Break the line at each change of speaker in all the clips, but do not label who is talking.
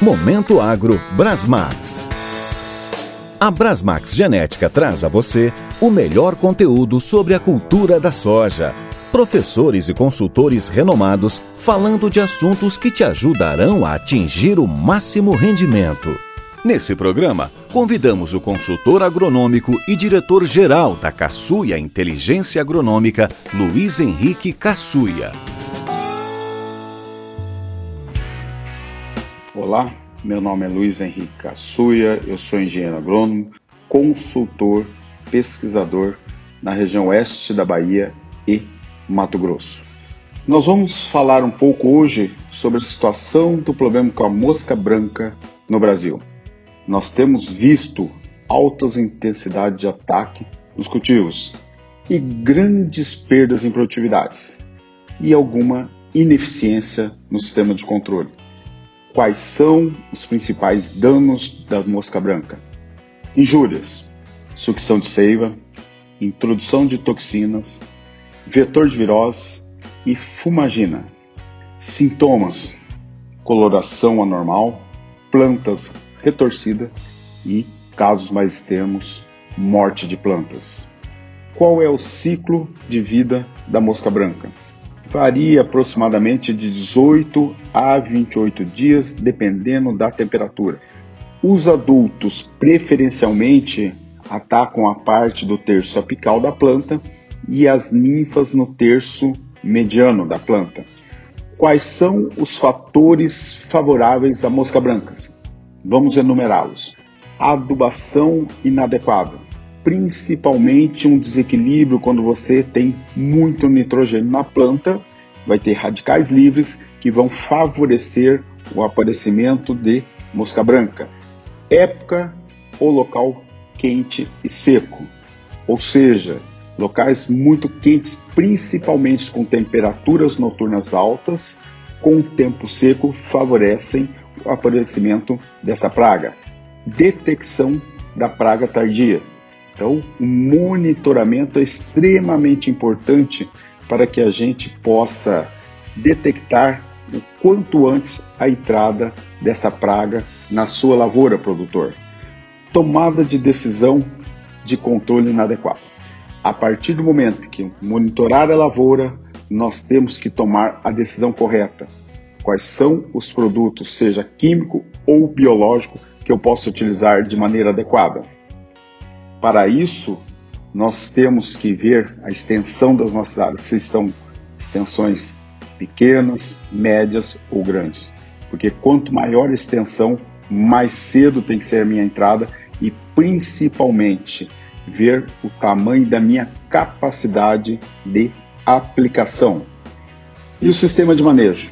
Momento Agro Brasmax. A Brasmax Genética traz a você o melhor conteúdo sobre a cultura da soja. Professores e consultores renomados falando de assuntos que te ajudarão a atingir o máximo rendimento. Nesse programa, convidamos o consultor agronômico e diretor-geral da Caçuia Inteligência Agronômica, Luiz Henrique Caçuia.
Olá, meu nome é Luiz Henrique Caçuia, eu sou engenheiro agrônomo, consultor, pesquisador na região oeste da Bahia e Mato Grosso. Nós vamos falar um pouco hoje sobre a situação do problema com a mosca branca no Brasil nós temos visto altas intensidades de ataque nos cultivos e grandes perdas em produtividades e alguma ineficiência no sistema de controle. Quais são os principais danos da mosca branca? Injúrias, sucção de seiva, introdução de toxinas, vetor de virose e fumagina. Sintomas: coloração anormal, plantas retorcida e, casos mais extremos, morte de plantas. Qual é o ciclo de vida da mosca branca? Varia aproximadamente de 18 a 28 dias, dependendo da temperatura. Os adultos preferencialmente atacam a parte do terço apical da planta e as ninfas no terço mediano da planta. Quais são os fatores favoráveis à mosca branca? Vamos enumerá-los. Adubação inadequada, principalmente um desequilíbrio quando você tem muito nitrogênio na planta, vai ter radicais livres que vão favorecer o aparecimento de mosca branca. Época ou local quente e seco, ou seja, locais muito quentes, principalmente com temperaturas noturnas altas, com tempo seco, favorecem o aparecimento dessa praga. Detecção da praga tardia. Então, o monitoramento é extremamente importante para que a gente possa detectar o quanto antes a entrada dessa praga na sua lavoura, produtor. Tomada de decisão de controle inadequado. A partir do momento que monitorar a lavoura, nós temos que tomar a decisão correta quais são os produtos, seja químico ou biológico, que eu posso utilizar de maneira adequada. Para isso, nós temos que ver a extensão das nossas áreas, se são extensões pequenas, médias ou grandes. Porque quanto maior a extensão, mais cedo tem que ser a minha entrada e principalmente ver o tamanho da minha capacidade de aplicação. E o sistema de manejo?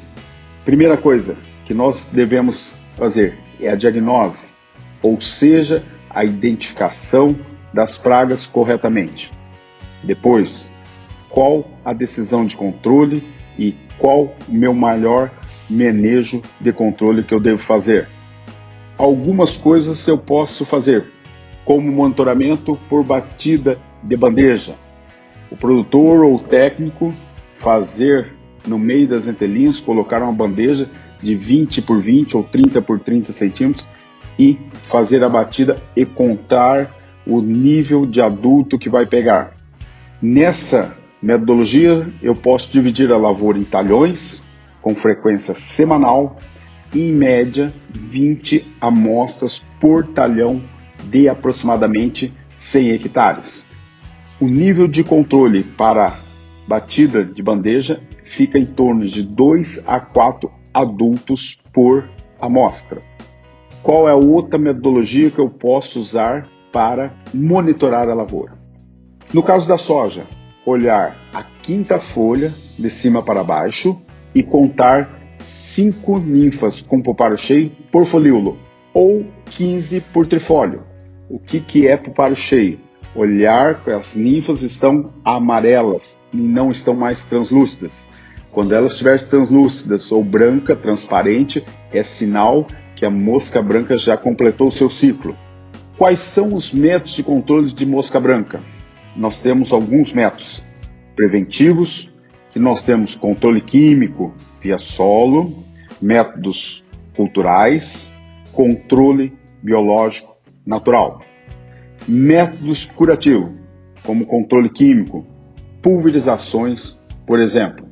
Primeira coisa que nós devemos fazer é a diagnose, ou seja, a identificação das pragas corretamente. Depois, qual a decisão de controle e qual o meu maior manejo de controle que eu devo fazer. Algumas coisas eu posso fazer, como monitoramento por batida de bandeja. O produtor ou o técnico fazer no meio das entrelinhas, colocar uma bandeja de 20 por 20 ou 30 por 30 centímetros e fazer a batida e contar o nível de adulto que vai pegar. Nessa metodologia, eu posso dividir a lavoura em talhões, com frequência semanal, e em média 20 amostras por talhão de aproximadamente 100 hectares. O nível de controle para batida de bandeja fica em torno de 2 a 4 adultos por amostra. Qual é a outra metodologia que eu posso usar para monitorar a lavoura? No caso da soja, olhar a quinta folha de cima para baixo e contar 5 ninfas com pulpário cheio por folíolo ou 15 por trifólio. O que, que é pulpário cheio? Olhar que as ninfas estão amarelas e não estão mais translúcidas. Quando elas estiverem translúcidas ou branca, transparente, é sinal que a mosca branca já completou o seu ciclo. Quais são os métodos de controle de mosca branca? Nós temos alguns métodos preventivos, que nós temos controle químico via solo, métodos culturais, controle biológico natural. Métodos curativos, como controle químico, pulverizações, por exemplo.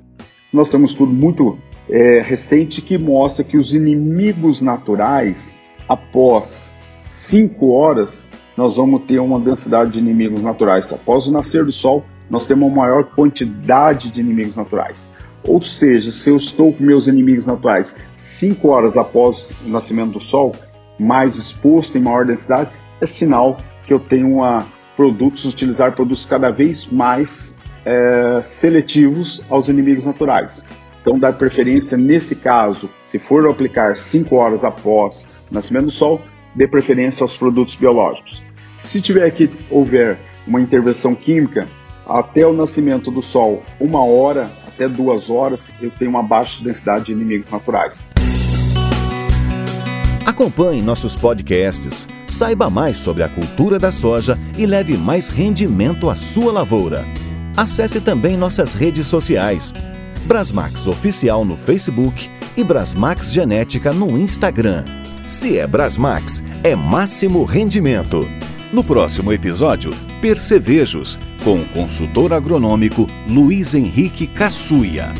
Nós temos estudo muito é, recente que mostra que os inimigos naturais, após 5 horas, nós vamos ter uma densidade de inimigos naturais. Após o nascer do sol, nós temos uma maior quantidade de inimigos naturais. Ou seja, se eu estou com meus inimigos naturais 5 horas após o nascimento do sol, mais exposto em maior densidade, é sinal que eu tenho uma, produtos, utilizar produtos cada vez mais é, seletivos aos inimigos naturais. Então, dar preferência nesse caso, se for aplicar 5 horas após o nascimento do sol, dê preferência aos produtos biológicos. Se tiver que houver uma intervenção química, até o nascimento do sol, uma hora até duas horas, eu tenho uma baixa densidade de inimigos naturais.
Acompanhe nossos podcasts, saiba mais sobre a cultura da soja e leve mais rendimento à sua lavoura. Acesse também nossas redes sociais Brasmax Oficial no Facebook e Brasmax Genética no Instagram. Se é Brasmax, é máximo rendimento. No próximo episódio, Percevejos, com o consultor agronômico Luiz Henrique Caçuia.